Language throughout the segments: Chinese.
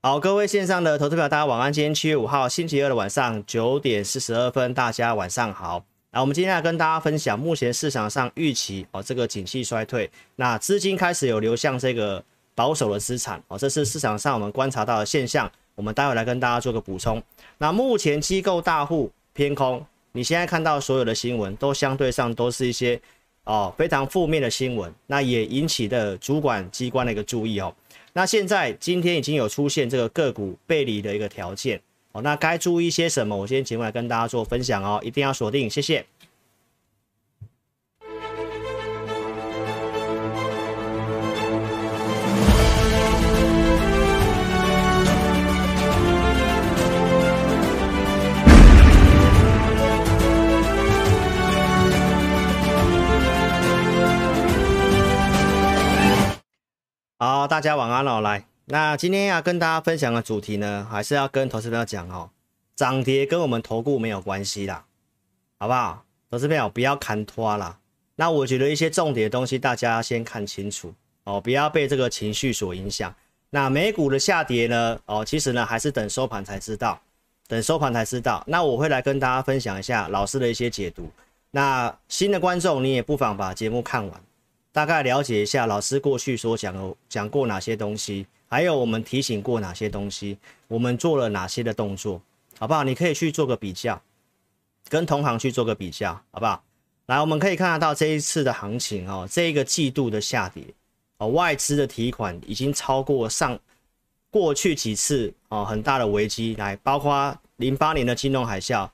好，各位线上的投资者，大家晚安。今天七月五号星期二的晚上九点四十二分，大家晚上好。那我们今天来跟大家分享，目前市场上预期哦，这个景气衰退，那资金开始有流向这个保守的资产哦，这是市场上我们观察到的现象。我们待会来跟大家做个补充。那目前机构大户偏空，你现在看到所有的新闻都相对上都是一些哦非常负面的新闻，那也引起的主管机关的一个注意哦。那现在今天已经有出现这个个股背离的一个条件哦，那该注意些什么？我今天节目来跟大家做分享哦，一定要锁定，谢谢。好，大家晚安哦。来，那今天要跟大家分享的主题呢，还是要跟投资朋友讲哦，涨跌跟我们投顾没有关系啦，好不好？投资朋友不要看拖啦。那我觉得一些重点的东西，大家先看清楚哦，不要被这个情绪所影响。那美股的下跌呢，哦，其实呢还是等收盘才知道，等收盘才知道。那我会来跟大家分享一下老师的一些解读。那新的观众，你也不妨把节目看完。大概了解一下老师过去所讲的讲过哪些东西，还有我们提醒过哪些东西，我们做了哪些的动作，好不好？你可以去做个比较，跟同行去做个比较，好不好？来，我们可以看得到这一次的行情哦，这一个季度的下跌哦，外资的提款已经超过上过去几次哦很大的危机，来，包括零八年的金融海啸，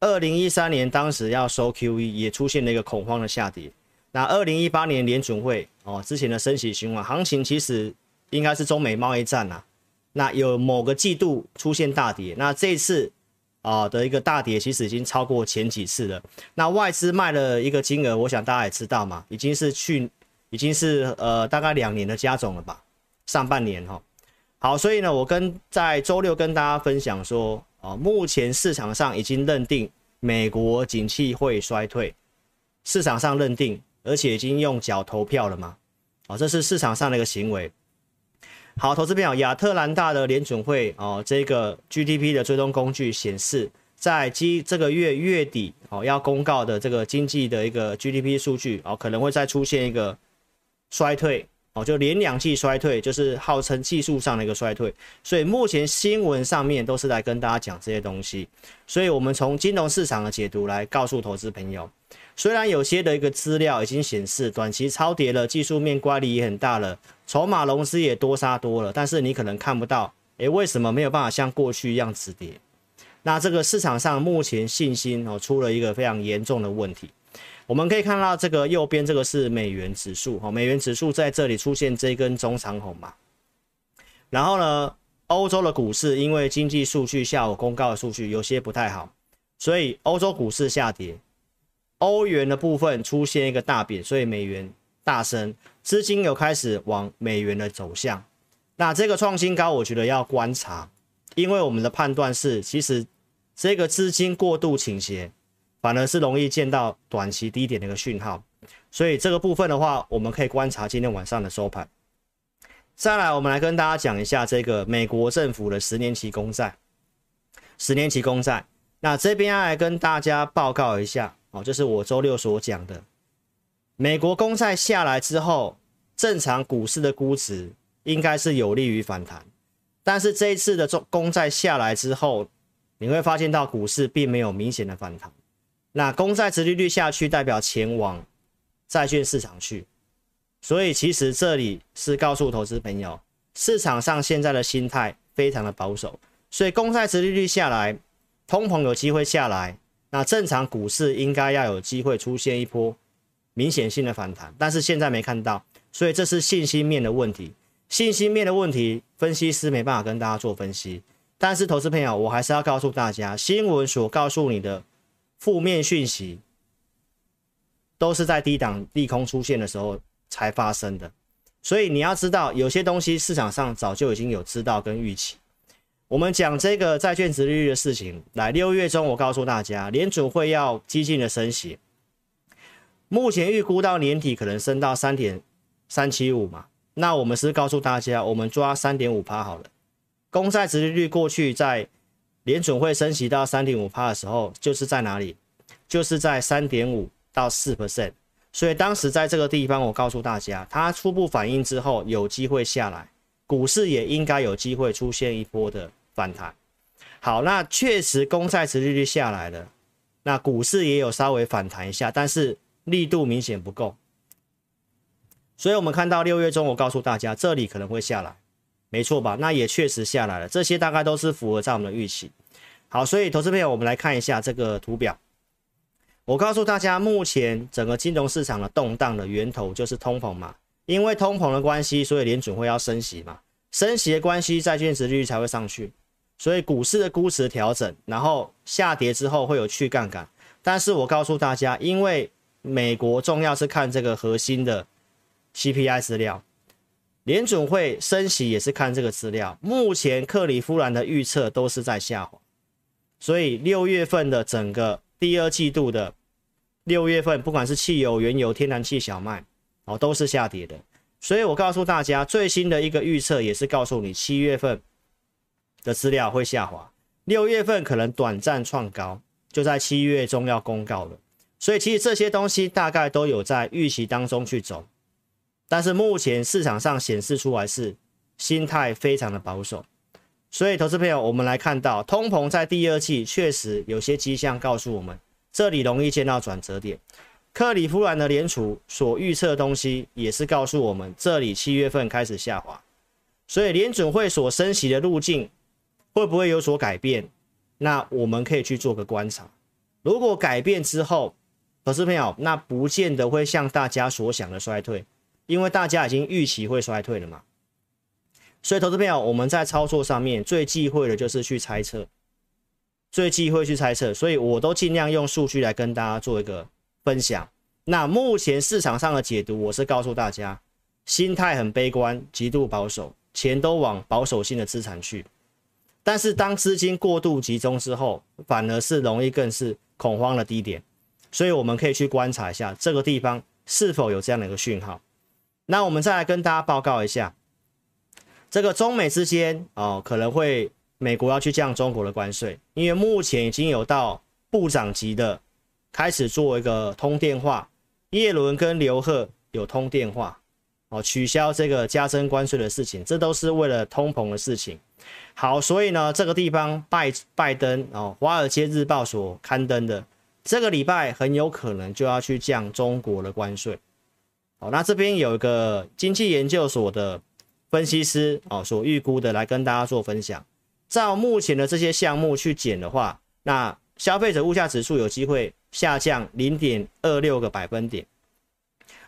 二零一三年当时要收 QE 也出现了一个恐慌的下跌。那二零一八年联准会哦，之前的升息循环行情其实应该是中美贸易战呐、啊。那有某个季度出现大跌，那这次啊的一个大跌其实已经超过前几次了。那外资卖了一个金额，我想大家也知道嘛，已经是去已经是呃大概两年的加总了吧，上半年哈。好，所以呢，我跟在周六跟大家分享说，哦，目前市场上已经认定美国景气会衰退，市场上认定。而且已经用脚投票了嘛？哦，这是市场上的一个行为。好，投资朋友，亚特兰大的联准会哦，这个 GDP 的追踪工具显示，在今这个月月底哦要公告的这个经济的一个 GDP 数据哦，可能会再出现一个衰退哦，就连两季衰退，就是号称技术上的一个衰退。所以目前新闻上面都是来跟大家讲这些东西。所以我们从金融市场的解读来告诉投资朋友。虽然有些的一个资料已经显示短期超跌了，技术面乖离也很大了，筹码融资也多杀多了，但是你可能看不到，诶，为什么没有办法像过去一样止跌？那这个市场上目前信心哦出了一个非常严重的问题。我们可以看到这个右边这个是美元指数哦，美元指数在这里出现这根中长红嘛。然后呢，欧洲的股市因为经济数据下午公告的数据有些不太好，所以欧洲股市下跌。欧元的部分出现一个大贬，所以美元大升，资金有开始往美元的走向。那这个创新高，我觉得要观察，因为我们的判断是，其实这个资金过度倾斜，反而是容易见到短期低点的一个讯号。所以这个部分的话，我们可以观察今天晚上的收盘。再来，我们来跟大家讲一下这个美国政府的十年期公债，十年期公债。那这边要来跟大家报告一下。哦，这是我周六所讲的，美国公债下来之后，正常股市的估值应该是有利于反弹，但是这一次的中公债下来之后，你会发现到股市并没有明显的反弹。那公债殖利率下去，代表前往债券市场去，所以其实这里是告诉投资朋友，市场上现在的心态非常的保守，所以公债殖利率下来，通膨有机会下来。那正常股市应该要有机会出现一波明显性的反弹，但是现在没看到，所以这是信心面的问题。信心面的问题，分析师没办法跟大家做分析。但是投资朋友，我还是要告诉大家，新闻所告诉你的负面讯息，都是在低档利空出现的时候才发生的。所以你要知道，有些东西市场上早就已经有知道跟预期。我们讲这个债券殖利率的事情，来六月中，我告诉大家，联准会要激进的升息，目前预估到年底可能升到三点三七五嘛，那我们是告诉大家，我们抓三点五趴好了，公债殖利率过去在联准会升息到三点五趴的时候，就是在哪里？就是在三点五到四 percent。所以当时在这个地方，我告诉大家，它初步反应之后有机会下来，股市也应该有机会出现一波的反弹。好，那确实公债殖利率下来了，那股市也有稍微反弹一下，但是力度明显不够。所以我们看到六月中，我告诉大家这里可能会下来。没错吧？那也确实下来了，这些大概都是符合在我们的预期。好，所以投资朋友，我们来看一下这个图表。我告诉大家，目前整个金融市场的动荡的源头就是通膨嘛，因为通膨的关系，所以联准会要升息嘛，升息的关系，债券殖利率才会上去，所以股市的估值调整，然后下跌之后会有去杠杆。但是我告诉大家，因为美国重要是看这个核心的 CPI 资料。联准会升息也是看这个资料，目前克里夫兰的预测都是在下滑，所以六月份的整个第二季度的六月份，不管是汽油、原油、天然气、小麦，哦，都是下跌的。所以我告诉大家，最新的一个预测也是告诉你，七月份的资料会下滑，六月份可能短暂创高，就在七月中要公告了。所以其实这些东西大概都有在预期当中去走。但是目前市场上显示出来是心态非常的保守，所以投资朋友，我们来看到通膨在第二季确实有些迹象告诉我们，这里容易见到转折点。克里夫兰的联储所预测的东西也是告诉我们，这里七月份开始下滑，所以联准会所升息的路径会不会有所改变？那我们可以去做个观察。如果改变之后，投资朋友，那不见得会像大家所想的衰退。因为大家已经预期会衰退了嘛，所以投资朋友，我们在操作上面最忌讳的就是去猜测，最忌讳去猜测，所以我都尽量用数据来跟大家做一个分享。那目前市场上的解读，我是告诉大家，心态很悲观，极度保守，钱都往保守性的资产去。但是当资金过度集中之后，反而是容易更是恐慌的低点，所以我们可以去观察一下这个地方是否有这样的一个讯号。那我们再来跟大家报告一下，这个中美之间哦，可能会美国要去降中国的关税，因为目前已经有到部长级的开始做一个通电话，叶伦跟刘鹤有通电话哦，取消这个加征关税的事情，这都是为了通膨的事情。好，所以呢，这个地方拜拜登哦，华尔街日报所刊登的，这个礼拜很有可能就要去降中国的关税。好，那这边有一个经济研究所的分析师哦，所预估的来跟大家做分享。照目前的这些项目去减的话，那消费者物价指数有机会下降零点二六个百分点。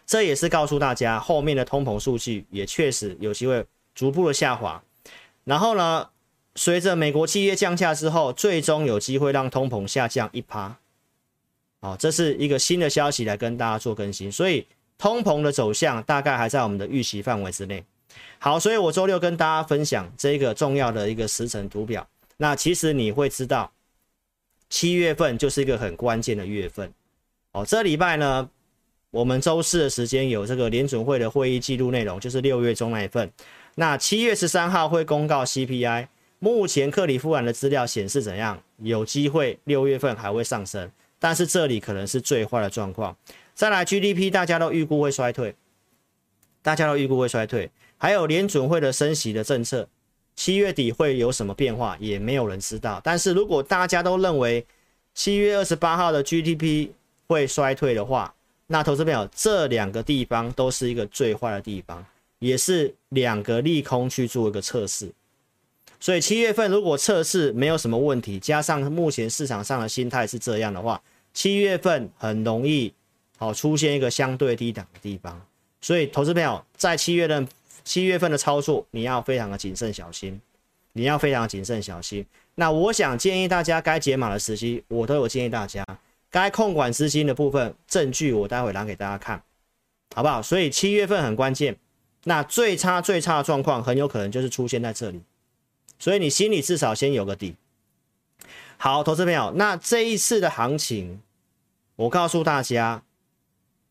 这也是告诉大家，后面的通膨数据也确实有机会逐步的下滑。然后呢，随着美国企业降价之后，最终有机会让通膨下降一趴。好，这是一个新的消息来跟大家做更新，所以。通膨的走向大概还在我们的预期范围之内。好，所以我周六跟大家分享这一个重要的一个时程图表。那其实你会知道，七月份就是一个很关键的月份。哦，这礼拜呢，我们周四的时间有这个联准会的会议记录内容，就是六月中那一份。那七月十三号会公告 CPI，目前克里夫兰的资料显示怎样？有机会六月份还会上升，但是这里可能是最坏的状况。再来 GDP，大家都预估会衰退，大家都预估会衰退。还有联准会的升息的政策，七月底会有什么变化，也没有人知道。但是如果大家都认为七月二十八号的 GDP 会衰退的话，那投资朋友这两个地方都是一个最坏的地方，也是两个利空去做一个测试。所以七月份如果测试没有什么问题，加上目前市场上的心态是这样的话，七月份很容易。好，出现一个相对低档的地方，所以投资朋友在七月的七月份的操作，你要非常的谨慎小心，你要非常谨慎小心。那我想建议大家该解码的时机，我都有建议大家，该控管资金的部分证据，我待会拿给大家看，好不好？所以七月份很关键，那最差最差的状况很有可能就是出现在这里，所以你心里至少先有个底。好，投资朋友，那这一次的行情，我告诉大家。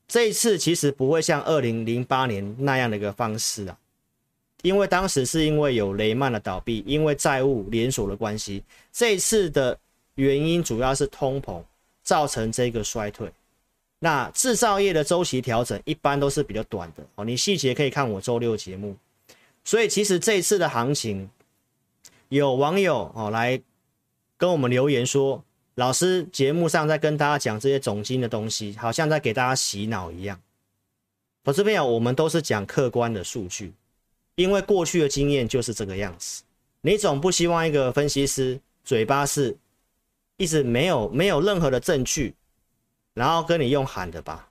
这一次其实不会像二零零八年那样的一个方式啊，因为当时是因为有雷曼的倒闭，因为债务连锁的关系，这一次的原因主要是通膨造成这个衰退。那制造业的周期调整一般都是比较短的哦，你细节可以看我周六节目。所以其实这一次的行情，有网友哦来跟我们留言说，老师节目上在跟大家讲这些总经的东西，好像在给大家洗脑一样。我这边我们都是讲客观的数据，因为过去的经验就是这个样子。你总不希望一个分析师嘴巴是一直没有没有任何的证据。然后跟你用喊的吧。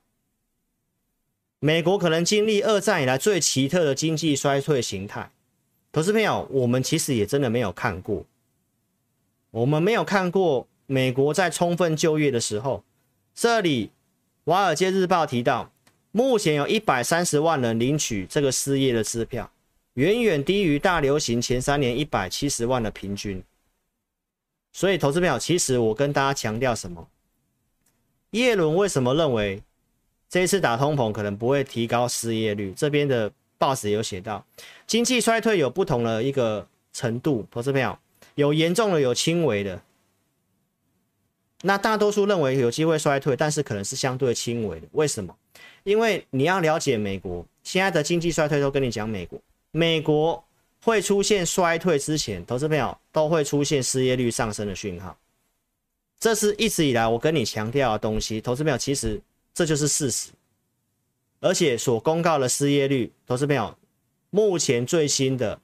美国可能经历二战以来最奇特的经济衰退形态，投资朋友，我们其实也真的没有看过，我们没有看过美国在充分就业的时候，这里《华尔街日报》提到，目前有一百三十万人领取这个失业的支票，远远低于大流行前三年一百七十万的平均。所以，投资朋友，其实我跟大家强调什么？耶伦为什么认为这一次打通膨可能不会提高失业率？这边的报纸有写到，经济衰退有不同的一个程度，投资朋友有严重的，有轻微的。那大多数认为有机会衰退，但是可能是相对轻微的。为什么？因为你要了解美国现在的经济衰退，都跟你讲美国，美国会出现衰退之前，投资朋友都会出现失业率上升的讯号。这是一直以来我跟你强调的东西，投资朋友，其实这就是事实，而且所公告的失业率，投资朋友，目前最新的，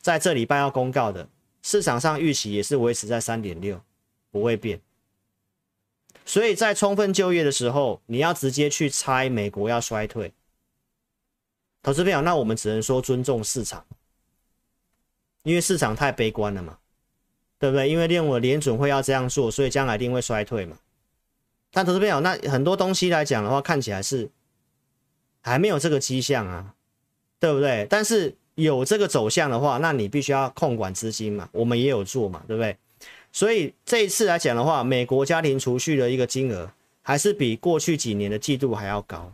在这礼拜要公告的，市场上预期也是维持在三点六，不会变。所以在充分就业的时候，你要直接去猜美国要衰退，投资朋友，那我们只能说尊重市场，因为市场太悲观了嘛。对不对？因为认为联准会要这样做，所以将来一定会衰退嘛。但投资朋友，那很多东西来讲的话，看起来是还没有这个迹象啊，对不对？但是有这个走向的话，那你必须要控管资金嘛。我们也有做嘛，对不对？所以这一次来讲的话，美国家庭储蓄的一个金额还是比过去几年的季度还要高，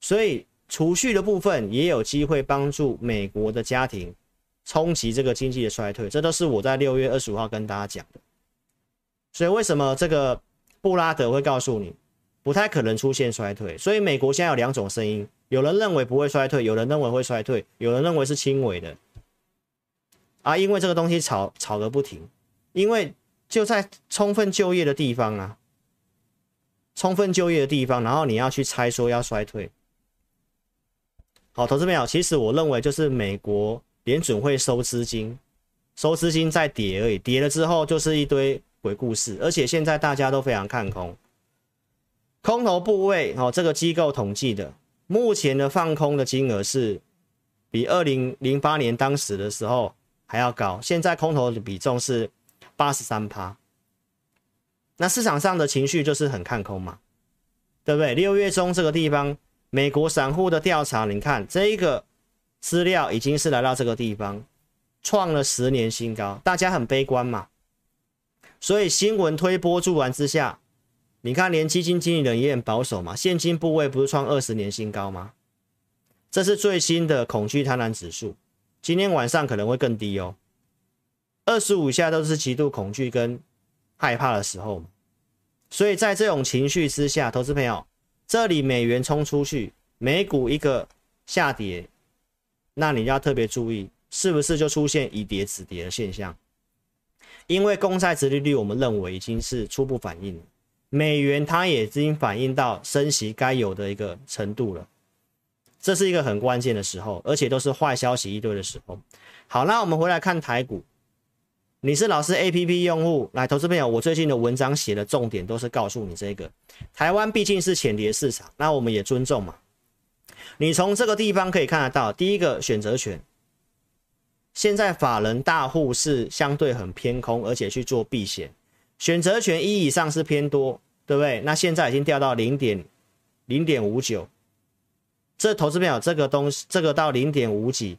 所以储蓄的部分也有机会帮助美国的家庭。冲击这个经济的衰退，这都是我在六月二十五号跟大家讲的。所以为什么这个布拉德会告诉你不太可能出现衰退？所以美国现在有两种声音，有人认为不会衰退，有人认为会衰退，有人认为是轻微的。啊，因为这个东西吵吵个不停，因为就在充分就业的地方啊，充分就业的地方，然后你要去猜说要衰退。好，投资朋友，其实我认为就是美国。联准会收资金，收资金再跌而已，跌了之后就是一堆鬼故事。而且现在大家都非常看空，空头部位哦，这个机构统计的，目前的放空的金额是比二零零八年当时的时候还要高。现在空头的比重是八十三趴，那市场上的情绪就是很看空嘛，对不对？六月中这个地方，美国散户的调查，你看这一个。资料已经是来到这个地方，创了十年新高，大家很悲观嘛。所以新闻推波助澜之下，你看连基金经理人也很保守嘛，现金部位不是创二十年新高吗？这是最新的恐惧贪婪指数，今天晚上可能会更低哦。二十五下都是极度恐惧跟害怕的时候，所以在这种情绪之下，投资朋友，这里美元冲出去，美股一个下跌。那你要特别注意，是不是就出现以跌止跌的现象？因为公债殖利率，我们认为已经是初步反应，美元它已经反映到升息该有的一个程度了。这是一个很关键的时候，而且都是坏消息一堆的时候。好，那我们回来看台股，你是老师 APP 用户，来，投资朋友，我最近的文章写的重点都是告诉你这个，台湾毕竟是浅碟市场，那我们也尊重嘛。你从这个地方可以看得到，第一个选择权，现在法人大户是相对很偏空，而且去做避险，选择权一以上是偏多，对不对？那现在已经掉到零点零点五九，这投资朋友这个东西，这个到零点五几，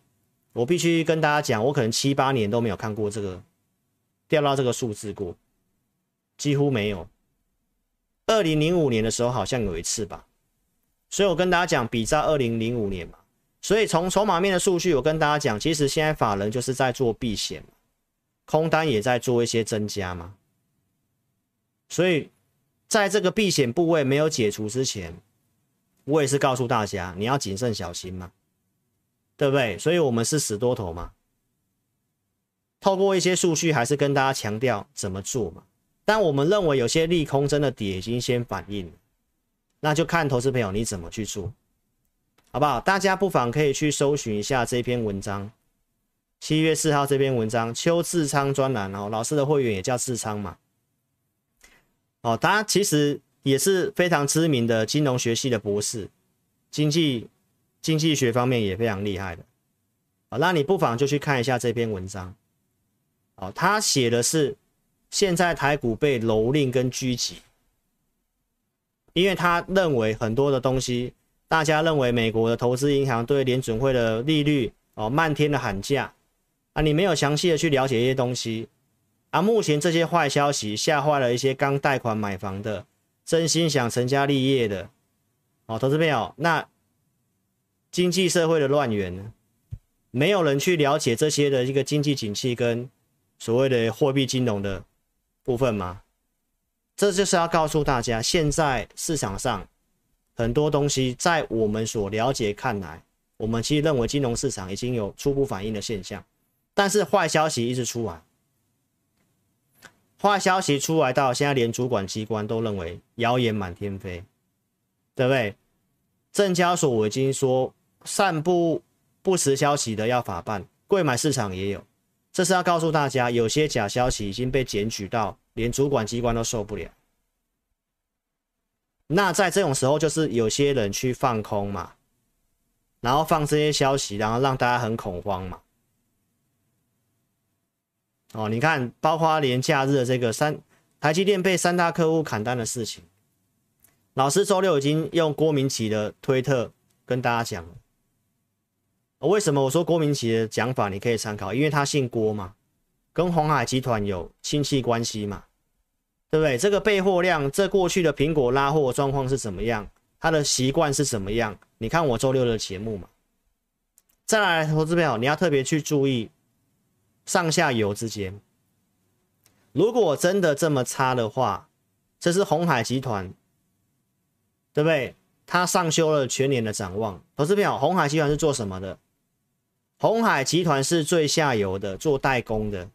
我必须跟大家讲，我可能七八年都没有看过这个掉到这个数字过，几乎没有。二零零五年的时候好像有一次吧。所以我跟大家讲，比照二零零五年嘛，所以从筹码面的数据，我跟大家讲，其实现在法人就是在做避险，空单也在做一些增加嘛。所以在这个避险部位没有解除之前，我也是告诉大家，你要谨慎小心嘛，对不对？所以我们是死多头嘛。透过一些数据，还是跟大家强调怎么做嘛。但我们认为有些利空真的底已经先反应，那就看投资朋友你怎么去做，好不好？大家不妨可以去搜寻一下这篇文章，七月四号这篇文章，邱志昌专栏哦，老师的会员也叫志昌嘛。哦，他其实也是非常知名的金融学系的博士，经济经济学方面也非常厉害的。好，那你不妨就去看一下这篇文章。哦，他写的是现在台股被蹂躏跟狙击，因为他认为很多的东西，大家认为美国的投资银行对联准会的利率哦漫天的喊价啊，你没有详细的去了解一些东西啊，目前这些坏消息吓坏了一些刚贷款买房的，真心想成家立业的哦，投资朋友，那经济社会的乱源呢，没有人去了解这些的一个经济景气跟。所谓的货币金融的部分吗？这就是要告诉大家，现在市场上很多东西，在我们所了解看来，我们其实认为金融市场已经有初步反应的现象，但是坏消息一直出来，坏消息出来到现在，连主管机关都认为谣言满天飞，对不对？证交所我已经说，散布不实消息的要法办，柜买市场也有。这是要告诉大家，有些假消息已经被检举到，连主管机关都受不了。那在这种时候，就是有些人去放空嘛，然后放这些消息，然后让大家很恐慌嘛。哦，你看，包括连假日的这个三台积电被三大客户砍单的事情，老师周六已经用郭明錤的推特跟大家讲。为什么我说郭明奇的讲法你可以参考？因为他姓郭嘛，跟鸿海集团有亲戚关系嘛，对不对？这个备货量，这过去的苹果拉货状况是怎么样？他的习惯是怎么样？你看我周六的节目嘛。再来，投资朋友，你要特别去注意上下游之间，如果真的这么差的话，这是鸿海集团，对不对？他上修了全年的展望。投资朋友，鸿海集团是做什么的？鸿海集团是最下游的，做代工的，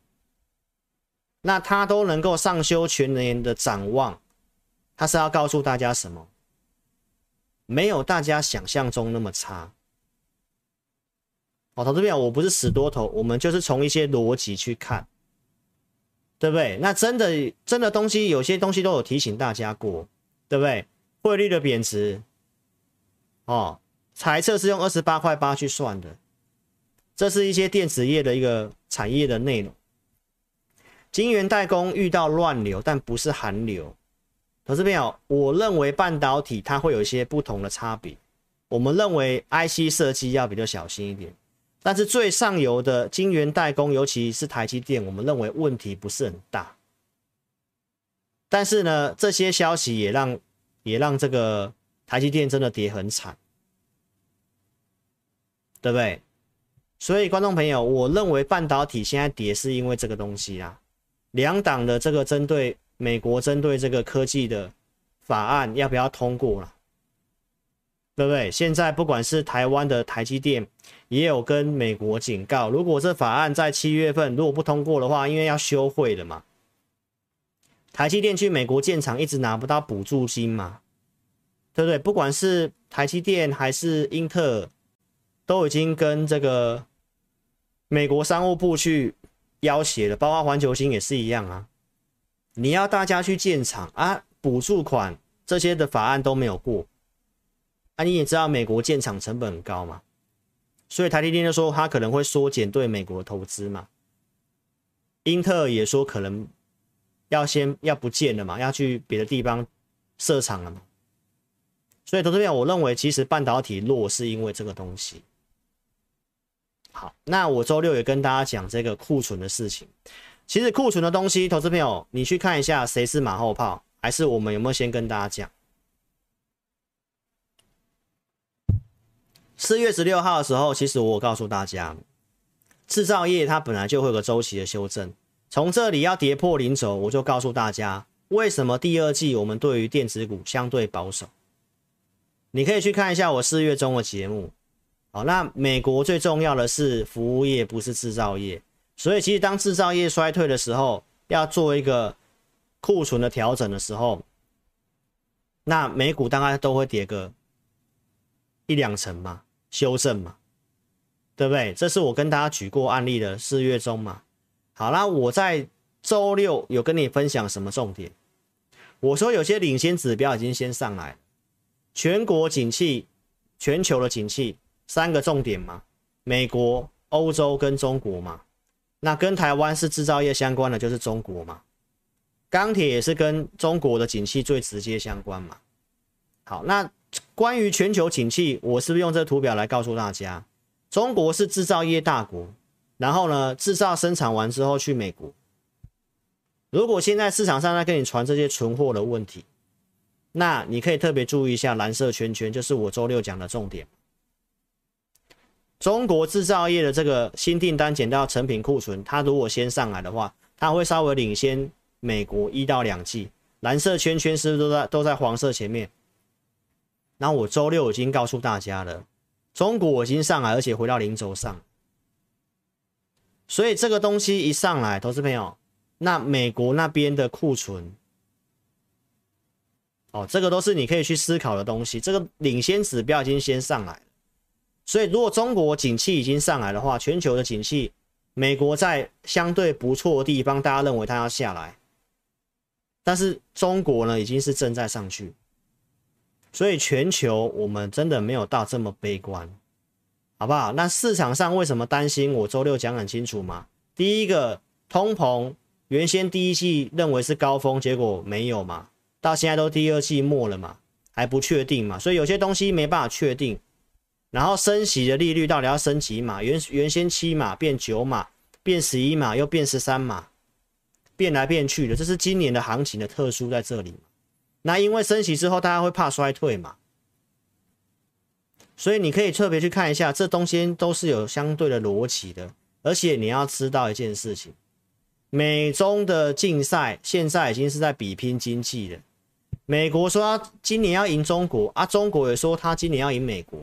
那他都能够上修全年的展望，他是要告诉大家什么？没有大家想象中那么差。哦，投资朋友，我不是死多头，我们就是从一些逻辑去看，对不对？那真的真的东西，有些东西都有提醒大家过，对不对？汇率的贬值，哦，财测是用二十八块八去算的。这是一些电子业的一个产业的内容，晶圆代工遇到乱流，但不是寒流。投资朋友，我认为半导体它会有一些不同的差别。我们认为 IC 设计要比较小心一点，但是最上游的晶圆代工，尤其是台积电，我们认为问题不是很大。但是呢，这些消息也让也让这个台积电真的跌很惨，对不对？所以，观众朋友，我认为半导体现在跌是因为这个东西啊。两党的这个针对美国针对这个科技的法案要不要通过了？对不对？现在不管是台湾的台积电，也有跟美国警告，如果这法案在七月份如果不通过的话，因为要休会的嘛，台积电去美国建厂一直拿不到补助金嘛，对不对？不管是台积电还是英特尔。都已经跟这个美国商务部去要挟了，包括环球星也是一样啊。你要大家去建厂啊，补助款这些的法案都没有过。啊，你也知道美国建厂成本很高嘛，所以台积电就说他可能会缩减对美国投资嘛。英特尔也说可能要先要不见了嘛，要去别的地方设厂了嘛。所以投资朋友，我认为其实半导体弱是因为这个东西。好，那我周六也跟大家讲这个库存的事情。其实库存的东西，投资朋友，你去看一下，谁是马后炮，还是我们有没有先跟大家讲？四月十六号的时候，其实我告诉大家，制造业它本来就会有个周期的修正，从这里要跌破零轴，我就告诉大家为什么第二季我们对于电子股相对保守。你可以去看一下我四月中的节目。好，那美国最重要的是服务业，不是制造业。所以其实当制造业衰退的时候，要做一个库存的调整的时候，那美股大概都会跌个一两成嘛。修正嘛，对不对？这是我跟大家举过案例的四月中嘛。好啦，我在周六有跟你分享什么重点？我说有些领先指标已经先上来，全国景气、全球的景气三个重点嘛，美国、欧洲跟中国嘛。那跟台湾是制造业相关的就是中国嘛，钢铁也是跟中国的景气最直接相关嘛。好，那。关于全球景气，我是不是用这图表来告诉大家？中国是制造业大国，然后呢，制造生产完之后去美国。如果现在市场上在跟你传这些存货的问题，那你可以特别注意一下蓝色圈圈，就是我周六讲的重点。中国制造业的这个新订单减到成品库存，它如果先上来的话，它会稍微领先美国一到两季。蓝色圈圈是不是都在都在黄色前面？那我周六已经告诉大家了，中国已经上来，而且回到零轴上，所以这个东西一上来，投资朋友，那美国那边的库存，哦，这个都是你可以去思考的东西。这个领先指标已经先上来，所以如果中国景气已经上来的话，全球的景气，美国在相对不错的地方，大家认为它要下来，但是中国呢，已经是正在上去。所以全球我们真的没有到这么悲观，好不好？那市场上为什么担心？我周六讲很清楚嘛。第一个，通膨原先第一季认为是高峰，结果没有嘛，到现在都第二季末了嘛，还不确定嘛，所以有些东西没办法确定。然后升息的利率到底要升几码？原原先七码变九码，变十一码，又变十三码，变来变去的，这是今年的行情的特殊在这里。那因为升息之后，大家会怕衰退嘛，所以你可以特别去看一下，这东西都是有相对的逻辑的。而且你要知道一件事情，美中的竞赛现在已经是在比拼经济了。美国说他今年要赢中国啊，中国也说他今年要赢美国。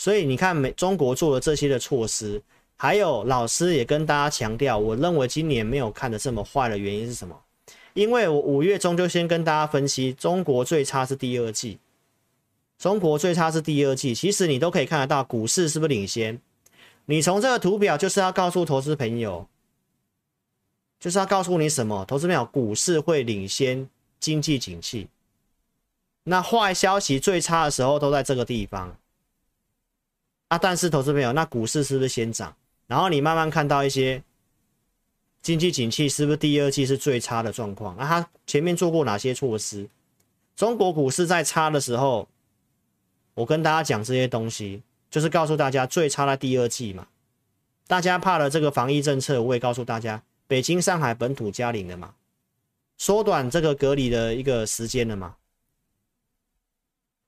所以你看美中国做了这些的措施，还有老师也跟大家强调，我认为今年没有看的这么坏的原因是什么？因为我五月中就先跟大家分析，中国最差是第二季，中国最差是第二季。其实你都可以看得到，股市是不是领先？你从这个图表就是要告诉投资朋友，就是要告诉你什么？投资朋友，股市会领先经济景气。那坏消息最差的时候都在这个地方啊。但是投资朋友，那股市是不是先涨？然后你慢慢看到一些。经济景气是不是第二季是最差的状况？那他前面做过哪些措施？中国股市在差的时候，我跟大家讲这些东西，就是告诉大家最差的第二季嘛。大家怕了这个防疫政策，我也告诉大家，北京、上海本土加零了嘛，缩短这个隔离的一个时间了嘛。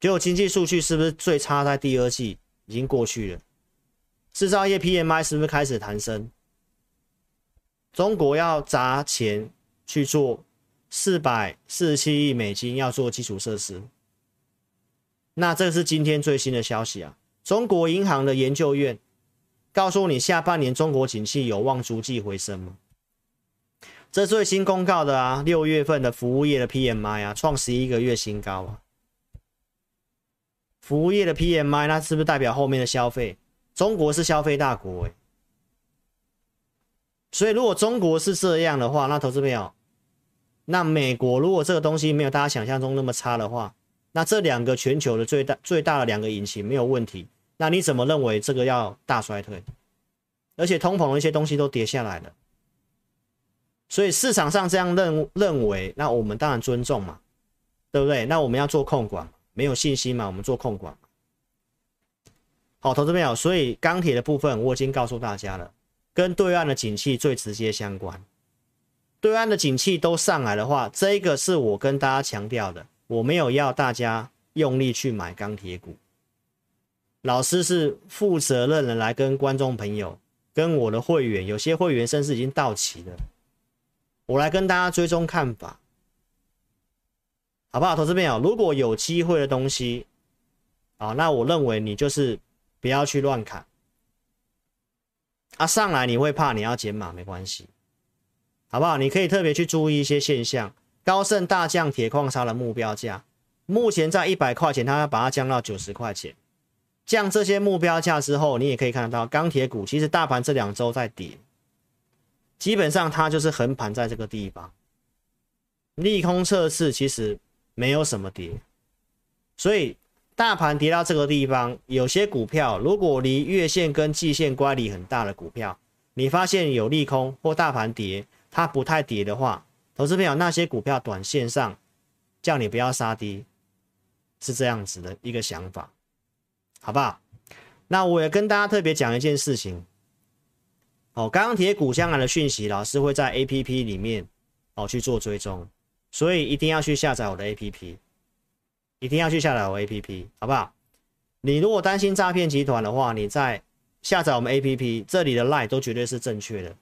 结果经济数据是不是最差在第二季已经过去了？制造业 PMI 是不是开始弹升？中国要砸钱去做四百四十七亿美金，要做基础设施。那这是今天最新的消息啊！中国银行的研究院告诉你，下半年中国景气有望逐季回升吗？这最新公告的啊，六月份的服务业的 PMI 啊，创十一个月新高啊！服务业的 PMI，那是不是代表后面的消费？中国是消费大国欸。所以，如果中国是这样的话，那投资朋友，那美国如果这个东西没有大家想象中那么差的话，那这两个全球的最大最大的两个引擎没有问题，那你怎么认为这个要大衰退？而且通膨的一些东西都跌下来了，所以市场上这样认认为，那我们当然尊重嘛，对不对？那我们要做控管，没有信心嘛，我们做控管。好，投资朋友，所以钢铁的部分我已经告诉大家了。跟对岸的景气最直接相关，对岸的景气都上来的话，这个是我跟大家强调的，我没有要大家用力去买钢铁股，老师是负责任的来跟观众朋友、跟我的会员，有些会员甚至已经到期了，我来跟大家追踪看法，好不好？投资朋友，如果有机会的东西，啊，那我认为你就是不要去乱砍。啊，上来你会怕，你要减码没关系，好不好？你可以特别去注意一些现象。高盛大降铁矿砂的目标价，目前在一百块钱，它要把它降到九十块钱。降这些目标价之后，你也可以看得到钢铁股其实大盘这两周在跌，基本上它就是横盘在这个地方，利空测试其实没有什么跌，所以大盘跌到这个地方，有些股票如果离月线跟季线乖离很大的股票，你发现有利空或大盘跌，它不太跌的话，投资朋友那些股票短线上叫你不要杀低，是这样子的一个想法。好不好？那我也跟大家特别讲一件事情。哦，钢铁股将来的讯息，老师会在 APP 里面哦去做追踪，所以一定要去下载我的 APP，一定要去下载我 APP，好不好？你如果担心诈骗集团的话，你在下载我们 APP，这里的 LINE 都绝对是正确的。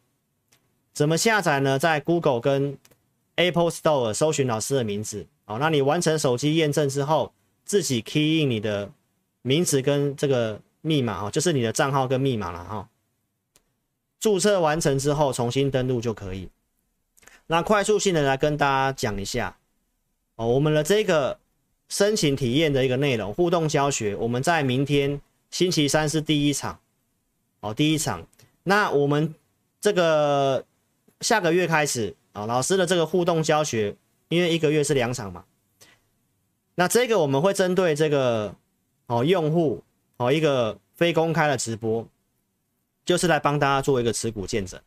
怎么下载呢？在 Google 跟 Apple Store 搜寻老师的名字，好，那你完成手机验证之后，自己 key in 你的。名字跟这个密码哦，就是你的账号跟密码了哈。注册完成之后，重新登录就可以。那快速性的来跟大家讲一下哦，我们的这个申请体验的一个内容，互动教学，我们在明天星期三是第一场哦，第一场。那我们这个下个月开始啊，老师的这个互动教学，因为一个月是两场嘛，那这个我们会针对这个。哦，用户哦，一个非公开的直播，就是来帮大家做一个持股见证。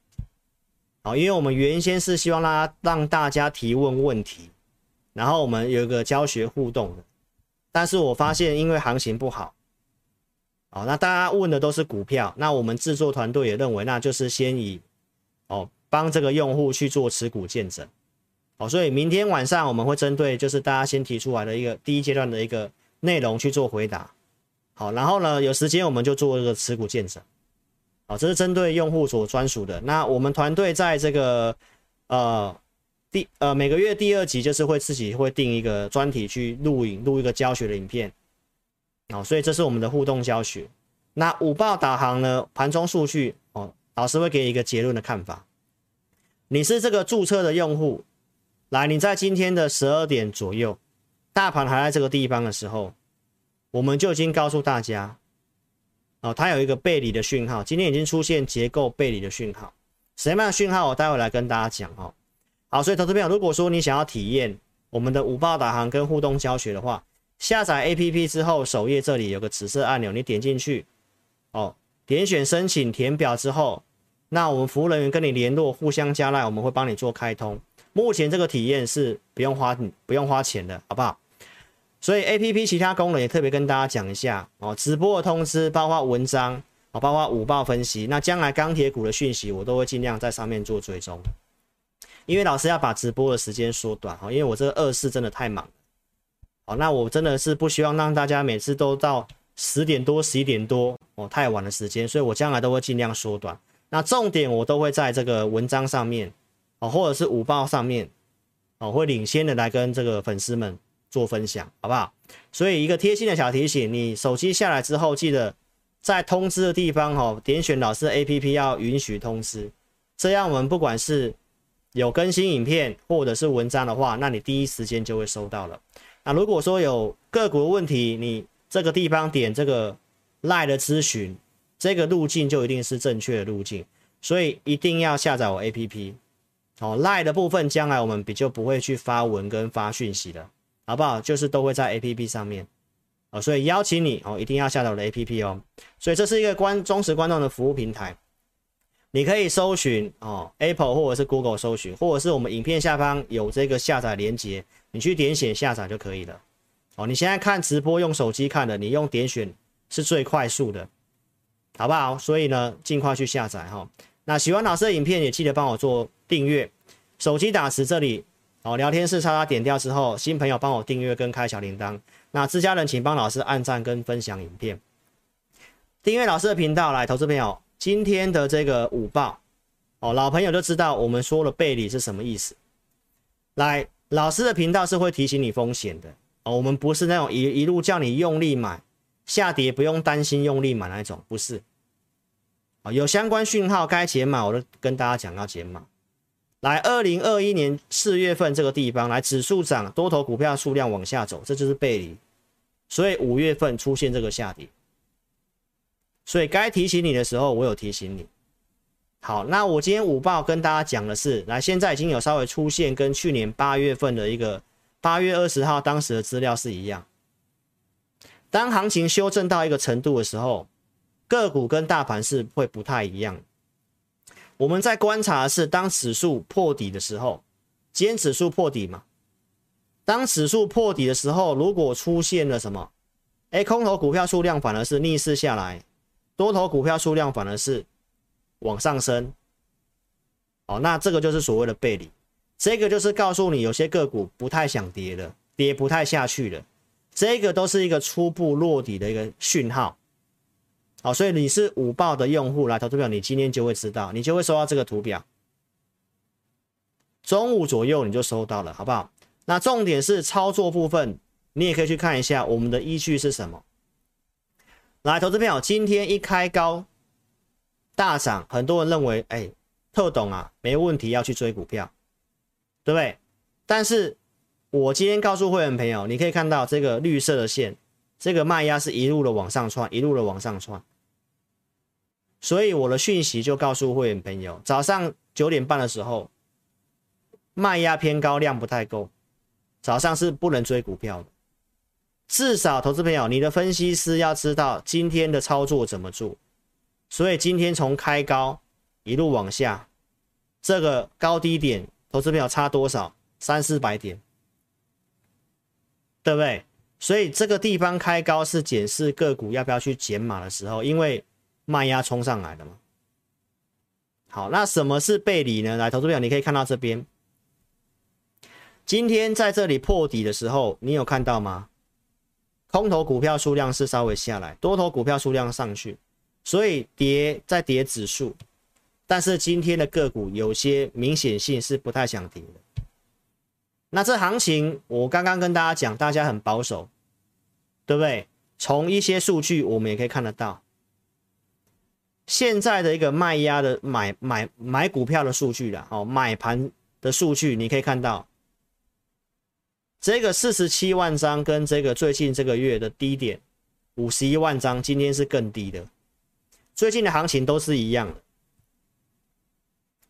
好，因为我们原先是希望大家让大家提问问题，然后我们有一个教学互动的，但是我发现因为行情不好，哦，那大家问的都是股票，那我们制作团队也认为，那就是先以哦帮这个用户去做持股见证。哦，所以明天晚上我们会针对就是大家先提出来的一个第一阶段的一个。内容去做回答，好，然后呢，有时间我们就做这个持股见证，好，这是针对用户所专属的。那我们团队在这个呃第呃每个月第二集就是会自己会定一个专题去录影录一个教学的影片，好，所以这是我们的互动教学。那五报导航呢，盘中数据哦，老师会给你一个结论的看法。你是这个注册的用户，来，你在今天的十二点左右。大盘还在这个地方的时候，我们就已经告诉大家，哦，它有一个背离的讯号，今天已经出现结构背离的讯号，什么样的讯号？我待会来跟大家讲哦。好，所以投资朋友，如果说你想要体验我们的五报导航跟互动教学的话，下载 APP 之后，首页这里有个紫色按钮，你点进去，哦，点选申请填表之后，那我们服务人员跟你联络，互相加赖，我们会帮你做开通。目前这个体验是不用花不用花钱的，好不好？所以 A P P 其他功能也特别跟大家讲一下哦，直播的通知，包括文章哦，包括午报分析。那将来钢铁股的讯息，我都会尽量在上面做追踪。因为老师要把直播的时间缩短哦，因为我这个二四真的太忙了。好，那我真的是不希望让大家每次都到十点多、十一点多哦，太晚的时间，所以我将来都会尽量缩短。那重点我都会在这个文章上面哦，或者是午报上面哦，会领先的来跟这个粉丝们。做分享好不好？所以一个贴心的小提醒，你手机下来之后，记得在通知的地方哦，点选老师 APP 要允许通知，这样我们不管是有更新影片或者是文章的话，那你第一时间就会收到了。那如果说有个股的问题，你这个地方点这个 LINE 的咨询，这个路径就一定是正确的路径，所以一定要下载我 APP 哦。LINE 的部分将来我们比较不会去发文跟发讯息了。好不好？就是都会在 APP 上面哦，所以邀请你哦，一定要下载我的 APP 哦。所以这是一个观忠实观众的服务平台，你可以搜寻哦，Apple 或者是 Google 搜寻，或者是我们影片下方有这个下载连接，你去点选下载就可以了。哦，你现在看直播用手机看的，你用点选是最快速的，好不好？所以呢，尽快去下载哈。那喜欢老师的影片也记得帮我做订阅，手机打词这里。好，聊天室叉叉点掉之后，新朋友帮我订阅跟开小铃铛。那自家人请帮老师按赞跟分享影片。订阅老师的频道来，投资朋友，今天的这个午报哦，老朋友就知道我们说的背离是什么意思。来，老师的频道是会提醒你风险的哦，我们不是那种一一路叫你用力买，下跌不用担心用力买那种，不是。啊，有相关讯号该解码，我都跟大家讲要解码。来，二零二一年四月份这个地方，来指数涨，多头股票数量往下走，这就是背离。所以五月份出现这个下跌，所以该提醒你的时候，我有提醒你。好，那我今天午报跟大家讲的是，来，现在已经有稍微出现跟去年八月份的一个八月二十号当时的资料是一样。当行情修正到一个程度的时候，个股跟大盘是会不太一样。我们在观察的是，当指数破底的时候，今天指数破底嘛？当指数破底的时候，如果出现了什么？哎，空头股票数量反而是逆势下来，多头股票数量反而是往上升。哦，那这个就是所谓的背离，这个就是告诉你有些个股不太想跌了，跌不太下去了，这个都是一个初步落底的一个讯号。好，所以你是五报的用户来投图表，你今天就会知道，你就会收到这个图表。中午左右你就收到了，好不好？那重点是操作部分，你也可以去看一下我们的依据是什么。来，投资朋友，今天一开高大涨，很多人认为，哎，特懂啊，没问题，要去追股票，对不对？但是我今天告诉会员朋友，你可以看到这个绿色的线，这个卖压是一路的往上窜，一路的往上窜。所以我的讯息就告诉会员朋友，早上九点半的时候，卖压偏高，量不太够，早上是不能追股票的。至少投资朋友，你的分析师要知道今天的操作怎么做。所以今天从开高一路往下，这个高低点，投资朋友差多少？三四百点，对不对？所以这个地方开高是检视个股要不要去减码的时候，因为。卖压冲上来了吗？好，那什么是背离呢？来，投资表你可以看到这边，今天在这里破底的时候，你有看到吗？空头股票数量是稍微下来，多头股票数量上去，所以跌在跌指数，但是今天的个股有些明显性是不太想跌的。那这行情我刚刚跟大家讲，大家很保守，对不对？从一些数据我们也可以看得到。现在的一个卖压的买买买股票的数据了，哦，买盘的数据你可以看到，这个四十七万张跟这个最近这个月的低点五十一万张，今天是更低的。最近的行情都是一样的，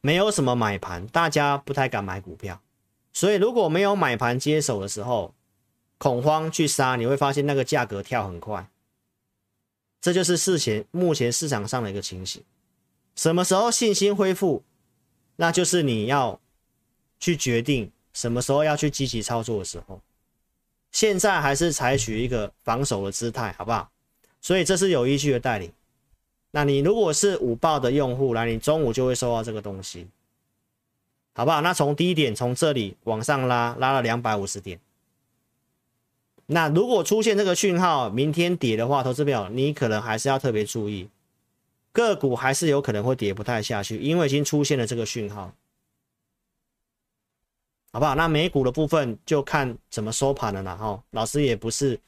没有什么买盘，大家不太敢买股票，所以如果没有买盘接手的时候，恐慌去杀，你会发现那个价格跳很快。这就是事前目前市场上的一个情形，什么时候信心恢复，那就是你要去决定什么时候要去积极操作的时候。现在还是采取一个防守的姿态，好不好？所以这是有依据的带领。那你如果是午报的用户，来，你中午就会收到这个东西，好不好？那从低点从这里往上拉，拉了两百五十点。那如果出现这个讯号，明天跌的话，投资表你可能还是要特别注意，个股还是有可能会跌不太下去，因为已经出现了这个讯号，好不好？那美股的部分就看怎么收盘了啦，哈，老师也不是